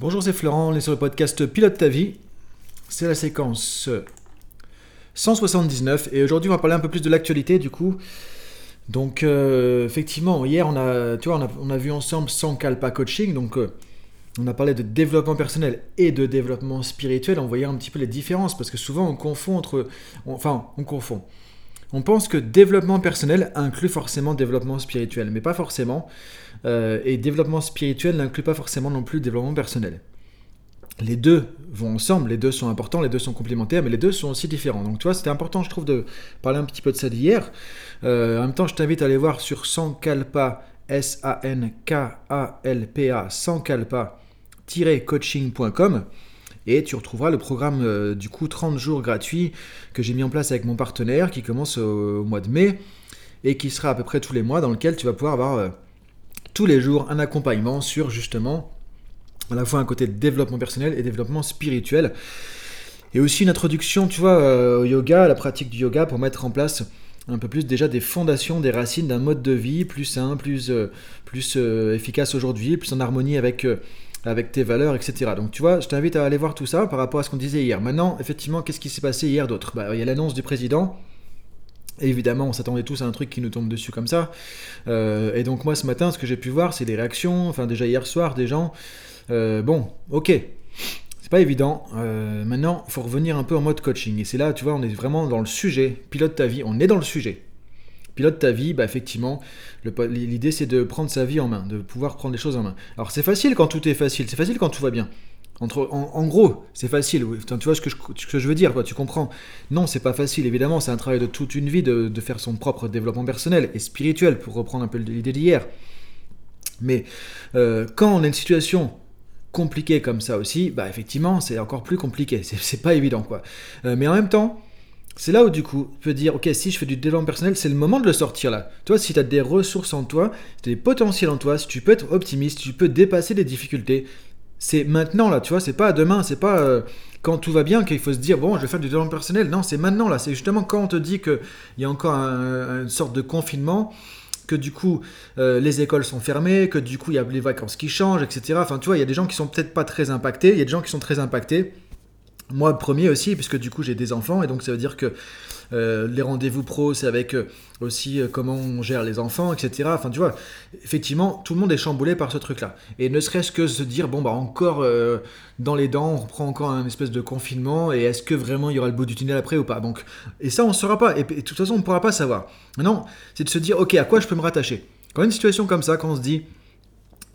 Bonjour, c'est Florent, on est sur le podcast Pilote ta vie. C'est la séquence 179 et aujourd'hui on va parler un peu plus de l'actualité du coup. Donc euh, effectivement, hier on a, tu vois, on a, vu ensemble sans Kalpa Coaching, donc euh, on a parlé de développement personnel et de développement spirituel, on voyait un petit peu les différences parce que souvent on confond entre, enfin on confond. On pense que développement personnel inclut forcément développement spirituel, mais pas forcément. Euh, et développement spirituel n'inclut pas forcément non plus développement personnel. Les deux vont ensemble, les deux sont importants, les deux sont complémentaires, mais les deux sont aussi différents. Donc tu vois, c'était important, je trouve, de parler un petit peu de ça d'hier. Euh, en même temps, je t'invite à aller voir sur Sankalpa, S-A-N-K-A-L-P-A, sankalpa-coaching.com et tu retrouveras le programme euh, du coup 30 jours gratuits que j'ai mis en place avec mon partenaire qui commence au, mois de mai et qui sera à peu près tous les mois dans lequel tu vas pouvoir avoir tous les jours un accompagnement sur justement à la fois un côté développement personnel et développement spirituel. Et aussi une introduction, tu vois, euh, au yoga, à la pratique du yoga pour mettre en place un peu plus déjà des fondations, des racines d'un mode de vie plus sain, plus, euh, euh, efficace aujourd'hui, plus en harmonie avec, avec tes valeurs, etc. Donc tu vois, je t'invite à aller voir tout ça par rapport à ce qu'on disait hier. Maintenant, effectivement, qu'est-ce qui s'est passé hier d'autre? Bah, Il y a l'annonce du président évidemment, on s'attendait tous à un truc qui nous tombe dessus comme ça. Euh, et donc moi, ce matin, ce que j'ai pu voir, c'est des réactions, enfin déjà hier soir, des gens. Euh, bon, ok, c'est pas évident. Euh, maintenant, il faut revenir un peu en mode coaching. Et c'est là, tu vois, on est vraiment dans le sujet. Pilote ta vie, on est dans le sujet. Pilote ta vie, bah effectivement, l'idée c'est de prendre sa vie en main, de pouvoir prendre les choses en main. Alors c'est facile quand tout est facile, c'est facile quand tout va bien en, gros, c'est facile. tu vois ce que, je, veux dire, quoi, tu comprends Non, c'est pas facile. Évidemment, c'est un travail de toute une vie de, faire son propre développement personnel et spirituel, pour reprendre un peu l'idée d'hier. Mais euh, quand on a une situation compliquée comme ça aussi, bah effectivement, c'est encore plus compliqué. C'est pas évident, quoi. Euh, mais en même temps, c'est là où du coup, tu peux dire, ok, si je fais du développement personnel, c'est le moment de le sortir là. Toi, si tu as des ressources en toi, des potentiels en toi, si tu peux être optimiste, tu peux dépasser des difficultés, c'est maintenant là, tu vois, c'est pas demain, c'est pas euh, quand tout va bien qu'il faut se dire bon, je vais faire du développement personnel. Non, c'est maintenant là, c'est justement quand on te dit qu'il y a encore une sorte de confinement, que du coup euh, les écoles sont fermées, que du coup il y a les vacances qui changent, etc. Enfin, tu vois, il y a des gens qui sont peut-être pas très impactés, il y a des gens qui sont très impactés. Moi, premier aussi, puisque du coup j'ai des enfants, et donc ça veut dire que euh, les rendez-vous pro, c'est avec euh, aussi euh, comment on gère les enfants, etc. Enfin, tu vois, effectivement, tout le monde est chamboulé par ce truc-là. Et ne serait-ce que se dire, bon, bah encore dans les dents, on reprend encore un espèce de confinement, et est-ce que vraiment il y aura le bout du tunnel après ou pas? Donc, Et ça, on ne saura pas, et, de toute façon, on ne pourra pas savoir. Non, c'est de se dire, ok, à quoi je peux me rattacher? Quand une situation comme ça, quand on se dit,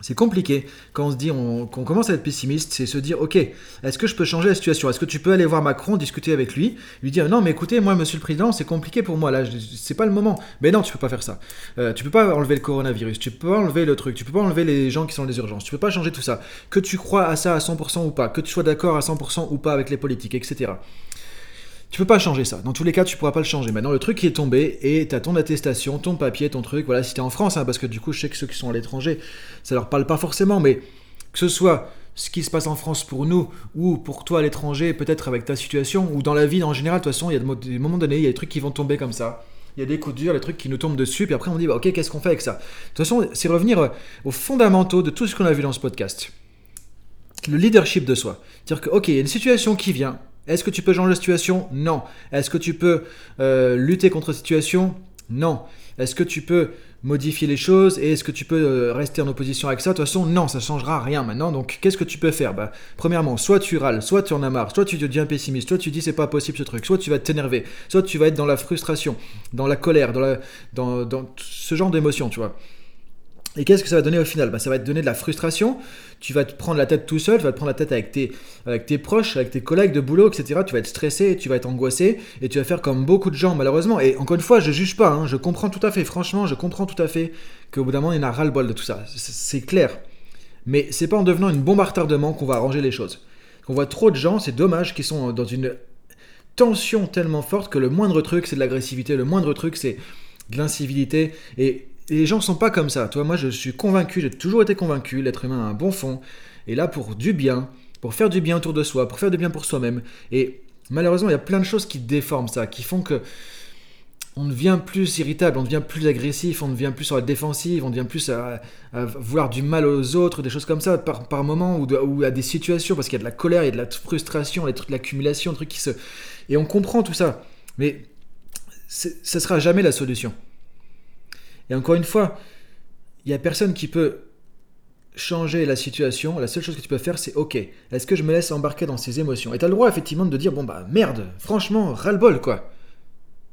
c'est compliqué quand on se dit qu'on commence à être pessimiste, c'est se dire ok, est-ce que je peux changer la situation? Est-ce que tu peux aller voir Macron, discuter avec lui, lui dire non mais écoutez moi Monsieur le Président c'est compliqué pour moi là, c'est pas le moment. Mais non tu peux pas faire ça. Euh, tu peux pas enlever le coronavirus, tu peux pas enlever le truc, tu peux pas enlever les gens qui sont dans les urgences, tu peux pas changer tout ça. Que tu crois à ça à 100% ou pas, que tu sois d'accord à 100% ou pas avec les politiques, etc. Tu peux pas changer ça. Dans tous les cas, tu pourras pas le changer. Maintenant, le truc qui est tombé et tu as ton attestation, ton papier, ton truc. Voilà, si tu es en France, hein, parce que du coup, je sais que ceux qui sont à l'étranger, ça leur parle pas forcément, mais que ce soit ce qui se passe en France pour nous ou pour toi à l'étranger, peut-être avec ta situation ou dans la vie en général, de toute façon, il y a des moments donnés, il y a des trucs qui vont tomber comme ça. Il y a des coups durs, des trucs qui nous tombent dessus, puis après on dit, bah, ok, qu'est-ce qu'on fait avec ça? De toute façon, c'est revenir euh, aux fondamentaux de tout ce qu'on a vu dans ce podcast. Le leadership de soi. C'est-à-dire que, ok, il y a une situation qui vient, est-ce que tu peux changer la situation? Non. Est-ce que tu peux euh, lutter contre la situation? Non. Est-ce que tu peux modifier les choses et est-ce que tu peux euh, rester en opposition avec ça? De toute façon, non, ça changera rien maintenant. Donc, qu'est-ce que tu peux faire? Bah, Premièrement, soit tu râles, soit tu en as marre, soit tu deviens pessimiste, soit tu dis c'est pas possible ce truc, soit tu vas t'énerver, soit tu vas être dans la frustration, dans la colère, dans, dans, dans ce genre d'émotion, tu vois. Et qu'est-ce que ça va donner au final? Bah, Ça va te donner de la frustration, tu vas te prendre la tête tout seul, tu vas te prendre la tête avec tes, avec tes proches, avec tes collègues de boulot, etc. Tu vas être stressé, tu vas être angoissé, et tu vas faire comme beaucoup de gens malheureusement. Et encore une fois, je juge pas, hein, je comprends tout à fait, franchement, je comprends tout à fait qu'au bout d'un moment, il y en a ras-le-bol de tout ça. C'est clair. Mais c'est pas en devenant une bombe à retardement qu'on va arranger les choses. On voit trop de gens, c'est dommage, qui sont dans une tension tellement forte que le moindre truc, c'est de l'agressivité, le moindre truc, c'est de l'incivilité. Et les gens ne sont pas comme ça. Toi, moi, je suis convaincu, j'ai toujours été convaincu, l'être humain a un bon fond, et là pour du bien, pour faire du bien autour de soi, pour faire du bien pour soi-même. Et malheureusement, il y a plein de choses qui déforment ça, qui font que on devient plus irritable, on devient plus agressif, on devient plus sur la défensive, on devient plus à, vouloir du mal aux autres, des choses comme ça, par, par moment, ou, à des situations, parce qu'il y a de la colère, il y a de la frustration, des trucs, de l'accumulation, trucs qui se... Et on comprend tout ça, mais ça sera jamais la solution. Et encore une fois, il n'y a personne qui peut changer la situation. La seule chose que tu peux faire, c'est OK, est-ce que je me laisse embarquer dans ces émotions? Et tu as le droit, effectivement, de dire bon, bah merde, franchement, ras-le-bol, quoi.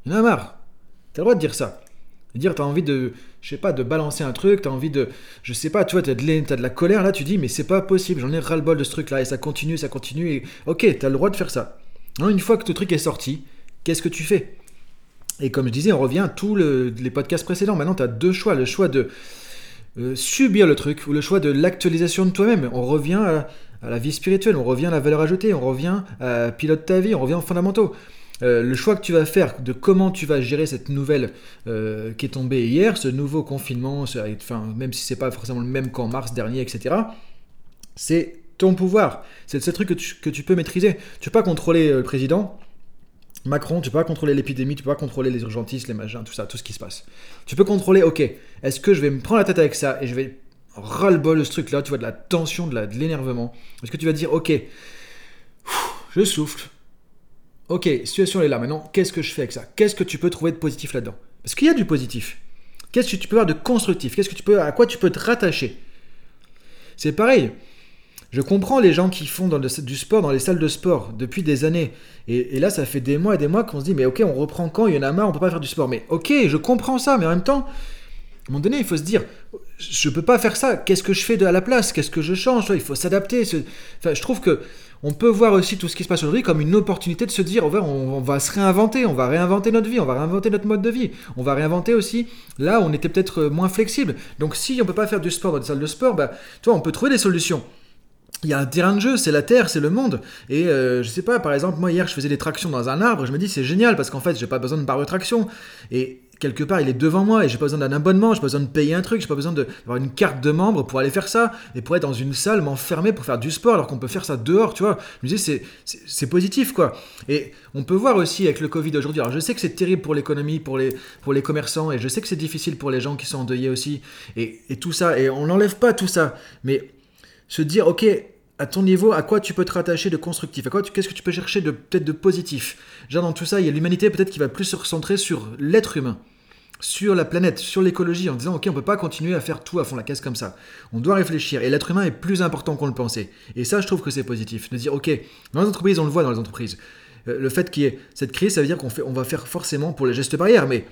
Il y en a marre. Tu as le droit de dire ça. De dire, tu as envie de, je sais pas, de balancer un truc, tu as envie de, je sais pas, tu vois, tu as, de la colère, là, tu dis, mais c'est pas possible, j'en ai ras-le-bol de ce truc-là, et ça continue, ça continue, et ok, tu as le droit de faire ça. Non, une fois que ton truc est sorti, qu'est-ce que tu fais? Et comme je disais, on revient à tous les podcasts précédents. Maintenant, tu as deux choix. Le choix de euh, subir le truc ou le choix de l'actualisation de toi-même. On revient à, la vie spirituelle, on revient à la valeur ajoutée, on revient à pilote ta vie, on revient aux fondamentaux. Euh, le choix que tu vas faire de comment tu vas gérer cette nouvelle euh, qui est tombée hier, ce nouveau confinement, même si c'est pas forcément le même qu'en mars dernier, etc., c'est ton pouvoir. C'est ce truc que tu, que tu peux maîtriser. Tu peux pas contrôler le président, Macron, tu peux pas contrôler l'épidémie, tu peux pas contrôler les urgentistes, les machins, tout ça, tout ce qui se passe. Tu peux contrôler, ok, est-ce que je vais me prendre la tête avec ça et je vais ras-le-bol ce truc-là, tu vois, de la tension, de l'énervement. Est-ce que tu vas dire, ok, je souffle. Ok, situation est là, maintenant, qu'est-ce que je fais avec ça? Qu'est-ce que tu peux trouver de positif là-dedans? Parce qu'il y a du positif. Qu'est-ce que tu peux avoir de constructif? Qu'est-ce que tu peux, à quoi tu peux te rattacher? C'est pareil. Je comprends les gens qui font du sport dans les salles de sport depuis des années. Et, là, ça fait des mois et des mois qu'on se dit, mais ok, on reprend quand? Il y en a marre, on peut pas faire du sport. Mais ok, je comprends ça, mais en même temps, à un moment donné, il faut se dire, je peux pas faire ça. Qu'est-ce que je fais à la place? Qu'est-ce que je change? Il faut s'adapter. Enfin, je trouve que on peut voir aussi tout ce qui se passe aujourd'hui comme une opportunité de se dire, on, on va se réinventer, on va réinventer notre vie, on va réinventer notre mode de vie, on va réinventer aussi, là, on était peut-être moins flexible. Donc si on peut pas faire du sport dans des salles de sport, bah, toi, on peut trouver des solutions il y a un terrain de jeu, c'est la Terre, c'est le monde. Et euh, je sais pas, par exemple, moi hier je faisais des tractions dans un arbre, je me dis c'est génial parce qu'en fait j'ai pas besoin de barre de traction. Et quelque part il est devant moi et j'ai pas besoin d'un abonnement, j'ai pas besoin de payer un truc, j'ai pas besoin d'avoir une carte de membre pour aller faire ça et pour être dans une salle m'enfermer pour faire du sport alors qu'on peut faire ça dehors, tu vois. Je me dis c'est positif quoi. Et on peut voir aussi avec le Covid aujourd'hui, alors je sais que c'est terrible pour l'économie, pour les, pour les commerçants et je sais que c'est difficile pour les gens qui sont endeuillés aussi et, et tout ça et on n'enlève pas tout ça, mais se dire, ok, à ton niveau, à quoi tu peux te rattacher de constructif? À quoi qu'est-ce que tu peux chercher de peut-être de positif? Genre dans tout ça, il y a l'humanité peut-être qui va plus se recentrer sur l'être humain, sur la planète, sur l'écologie, en disant ok, on peut pas continuer à faire tout à fond la caisse comme ça. On doit réfléchir et l'être humain est plus important qu'on le pensait. Et ça, je trouve que c'est positif. De dire ok, dans les entreprises, on le voit dans les entreprises. Euh, le fait qu'il y ait cette crise, ça veut dire qu'on fait, on va faire forcément pour les gestes barrières, mais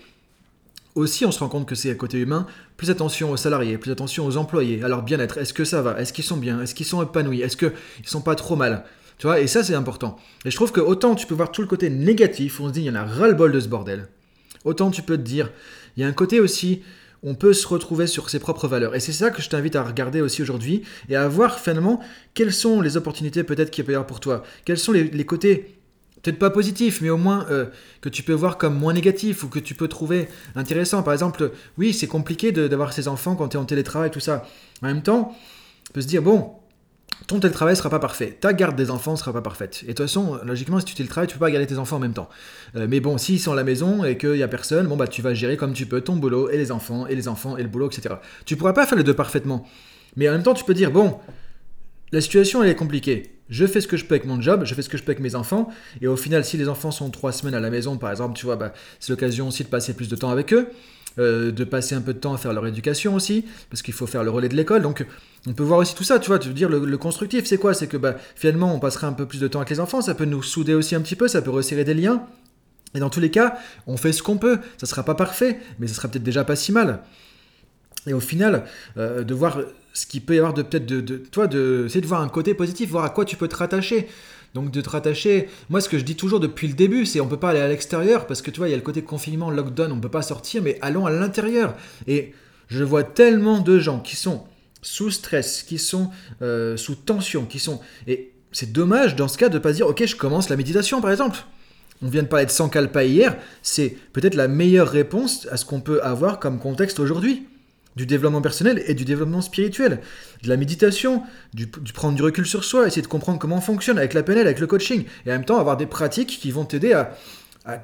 aussi, on se rend compte que c'est à côté humain, plus attention aux salariés, plus attention aux employés, leur bien-être. Est-ce que ça va? Est-ce qu'ils sont bien? Est-ce qu'ils sont épanouis? Est-ce qu'ils sont pas trop mal? Tu vois, et ça, c'est important. Et je trouve que autant tu peux voir tout le côté négatif, on se dit, il y en a ras-le-bol de ce bordel, autant tu peux te dire, il y a un côté aussi, on peut se retrouver sur ses propres valeurs. Et c'est ça que je t'invite à regarder aussi aujourd'hui et à voir finalement quelles sont les opportunités peut-être qu'il peut y avoir pour toi. Quels sont les côtés peut-être pas positif, mais au moins euh, que tu peux voir comme moins négatif ou que tu peux trouver intéressant. Par exemple, oui, c'est compliqué d'avoir ses enfants quand tu es en télétravail, tout ça. En même temps, on peut se dire, bon, ton télétravail sera pas parfait, ta garde des enfants sera pas parfaite. Et de toute façon, logiquement, si tu télétravailles, tu peux pas garder tes enfants en même temps. Euh, mais bon, s'ils sont à la maison et qu'il y a personne, bon bah tu vas gérer comme tu peux ton boulot et les enfants et les enfants et le boulot, etc. Tu pourras pas faire les deux parfaitement. Mais en même temps, tu peux dire, bon, la situation elle est compliquée. Je fais ce que je peux avec mon job, je fais ce que je peux avec mes enfants, et au final, si les enfants sont trois semaines à la maison, par exemple, tu vois, bah, c'est l'occasion aussi de passer plus de temps avec eux, euh, de passer un peu de temps à faire leur éducation aussi, parce qu'il faut faire le relais de l'école. Donc, on peut voir aussi tout ça, tu vois, tu veux dire, le, constructif, c'est quoi? C'est que bah, finalement, on passera un peu plus de temps avec les enfants, ça peut nous souder aussi un petit peu, ça peut resserrer des liens. Et dans tous les cas, on fait ce qu'on peut. Ça sera pas parfait, mais ça sera peut-être déjà pas si mal. Et au final, euh, de voir ce qu'il peut y avoir de peut-être de, toi de essayer de voir un côté positif, voir à quoi tu peux te rattacher. Donc de te rattacher, moi ce que je dis toujours depuis le début, c'est on peut pas aller à l'extérieur parce que tu vois, il y a le côté confinement, lockdown, on peut pas sortir, mais allons à l'intérieur. Et je vois tellement de gens qui sont sous stress, qui sont euh, sous tension, qui sont et c'est dommage dans ce cas de pas dire ok je commence la méditation par exemple. On vient de parler de Sankalpa hier, c'est peut-être la meilleure réponse à ce qu'on peut avoir comme contexte aujourd'hui du développement personnel et du développement spirituel, de la méditation, du, prendre du recul sur soi, essayer de comprendre comment on fonctionne avec la PNL, avec le coaching, et en même temps avoir des pratiques qui vont t'aider à,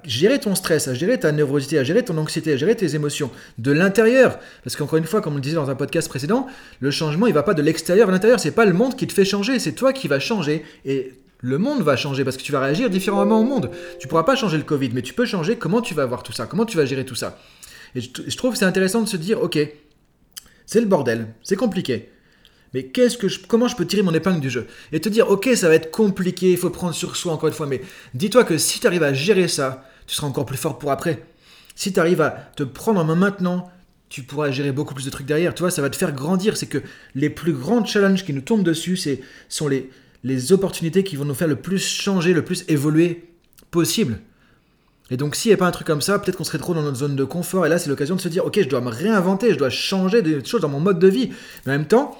gérer ton stress, à gérer ta névrosité, à gérer ton anxiété, à gérer tes émotions de l'intérieur. Parce qu'encore une fois, comme on le disait dans un podcast précédent, le changement, il va pas de l'extérieur à l'intérieur. C'est pas le monde qui te fait changer, c'est toi qui vas changer. Et le monde va changer parce que tu vas réagir différemment au monde. Tu pourras pas changer le Covid, mais tu peux changer comment tu vas voir tout ça, comment tu vas gérer tout ça. Et je, je trouve c'est intéressant de se dire, ok, c'est le bordel, c'est compliqué. Mais qu'est-ce que comment je peux tirer mon épingle du jeu Et te dire, ok, ça va être compliqué, il faut prendre sur soi encore une fois, mais dis-toi que si tu arrives à gérer ça, tu seras encore plus fort pour après. Si tu arrives à te prendre en main maintenant, tu pourras gérer beaucoup plus de trucs derrière. Tu vois, ça va te faire grandir. C'est que les plus grands challenges qui nous tombent dessus, c'est sont les, les opportunités qui vont nous faire le plus changer, le plus évoluer possible. Et donc, s'il n'y a pas un truc comme ça, peut-être qu'on serait trop dans notre zone de confort. Et là, c'est l'occasion de se dire, ok, je dois me réinventer, je dois changer des choses dans mon mode de vie. Mais en même temps,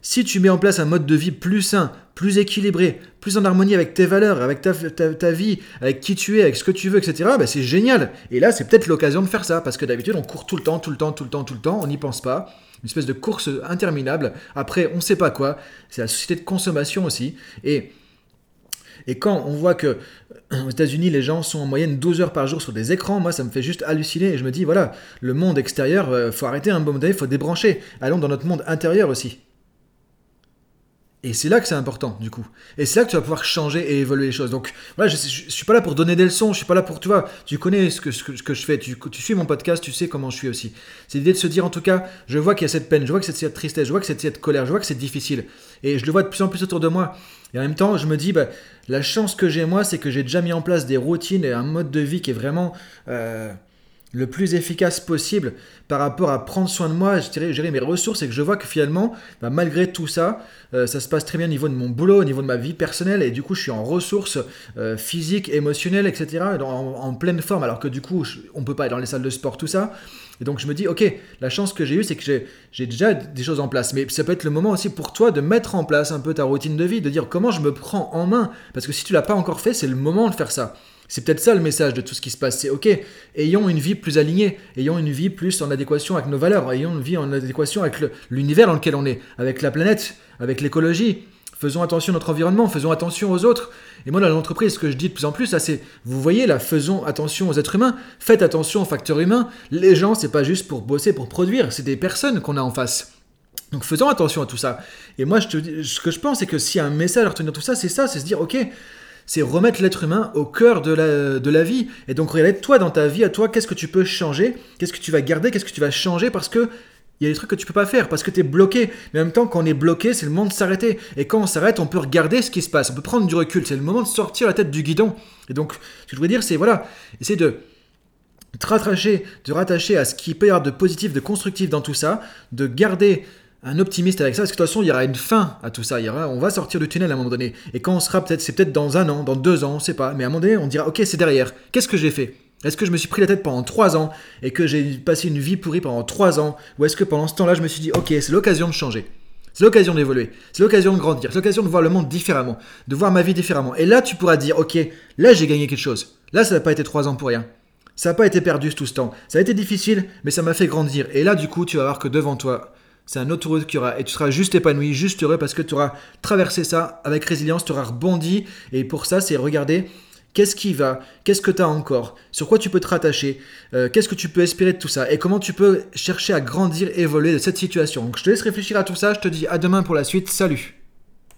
si tu mets en place un mode de vie plus sain, plus équilibré, plus en harmonie avec tes valeurs, avec ta, ta, vie, avec qui tu es, avec ce que tu veux, etc., bah c'est génial. Et là, c'est peut-être l'occasion de faire ça, parce que d'habitude, on court tout le temps, tout le temps, tout le temps, tout le temps, on n'y pense pas. Une espèce de course interminable. Après, on ne sait pas quoi. C'est la société de consommation aussi. Et, et quand on voit que aux États-Unis, les gens sont en moyenne 12 heures par jour sur des écrans, moi, ça me fait juste halluciner. Et je me dis, voilà, le monde extérieur, euh, faut arrêter un moment donné, faut débrancher. Allons dans notre monde intérieur aussi. Et c'est là que c'est important, du coup. Et c'est là que tu vas pouvoir changer et évoluer les choses. Donc, voilà, je, je, suis pas là pour donner des leçons, je suis pas là pour, tu vois, tu connais ce que, ce que, je fais, tu, tu, suis mon podcast, tu sais comment je suis aussi. C'est l'idée de se dire, en tout cas, je vois qu'il y a cette peine, je vois que c'est cette tristesse, je vois que c'est cette colère, je vois que c'est difficile. Et je le vois de plus en plus autour de moi. Et en même temps, je me dis, bah, la chance que j'ai, moi, c'est que j'ai déjà mis en place des routines et un mode de vie qui est vraiment. Euh, le plus efficace possible par rapport à prendre soin de moi, je gérer mes ressources et que je vois que finalement, bah, malgré tout ça, euh, ça se passe très bien au niveau de mon boulot, au niveau de ma vie personnelle et du coup je suis en ressources euh, physiques, émotionnelles, etc. En, pleine forme alors que du coup on peut pas aller dans les salles de sport, tout ça. Et donc je me dis, ok, la chance que j'ai eue, c'est que j'ai déjà des choses en place. Mais ça peut être le moment aussi pour toi de mettre en place un peu ta routine de vie, de dire comment je me prends en main. Parce que si tu l'as pas encore fait, c'est le moment de faire ça. C'est peut-être ça le message de tout ce qui se passe. C'est ok, ayons une vie plus alignée, ayons une vie plus en adéquation avec nos valeurs, ayons une vie en adéquation avec l'univers dans lequel on est, avec la planète, avec l'écologie. Faisons attention à notre environnement, faisons attention aux autres. Et moi, dans l'entreprise, ce que je dis de plus en plus, c'est, vous voyez, là, faisons attention aux êtres humains, faites attention aux facteurs humains. Les gens, c'est pas juste pour bosser, pour produire, c'est des personnes qu'on a en face. Donc faisons attention à tout ça. Et moi, ce que je pense, c'est que a un message à retenir tout ça, c'est ça, c'est se dire, ok, c'est remettre l'être humain au cœur de la, de la vie. Et donc, regarder toi dans ta vie, à toi, qu'est-ce que tu peux changer, qu'est-ce que tu vas garder, qu'est-ce que tu vas changer? Parce que il y a des trucs que tu peux pas faire parce que tu es bloqué. Mais en même temps, quand on est bloqué, c'est le moment de s'arrêter. Et quand on s'arrête, on peut regarder ce qui se passe. On peut prendre du recul. C'est le moment de sortir la tête du guidon. Et donc, ce que je voudrais dire, c'est voilà, essayer de te rattacher, de rattacher à ce qui peut y avoir de positif, de constructif dans tout ça, de garder un optimiste avec ça, parce que de toute façon, il y aura une fin à tout ça. Il y aura, on va sortir du tunnel à un moment donné. Et quand on sera peut-être, c'est peut-être dans un an, dans deux ans, on ne sait pas. Mais à un moment donné, on dira, ok, c'est derrière. Qu'est-ce que j'ai fait? Est-ce que je me suis pris la tête pendant trois ans et que j'ai passé une vie pourrie pendant trois ans? Ou est-ce que pendant ce temps-là, je me suis dit, ok, c'est l'occasion de changer c'est l'occasion d'évoluer, c'est l'occasion de grandir, c'est l'occasion de voir le monde différemment, de voir ma vie différemment. Et là, tu pourras dire, ok, là j'ai gagné quelque chose. Là, ça n'a pas été trois ans pour rien. Ça n'a pas été perdu tout ce temps. Ça a été difficile, mais ça m'a fait grandir. Et là, du coup, tu vas voir que devant toi, c'est un autre route qui aura, et tu seras juste épanoui, juste heureux parce que tu auras traversé ça avec résilience, tu auras rebondi. Et pour ça, c'est regarder qu'est-ce qui va, qu'est-ce que tu as encore, sur quoi tu peux te rattacher, euh, qu'est-ce que tu peux espérer de tout ça, et comment tu peux chercher à grandir, évoluer de cette situation. Donc je te laisse réfléchir à tout ça, je te dis à demain pour la suite, salut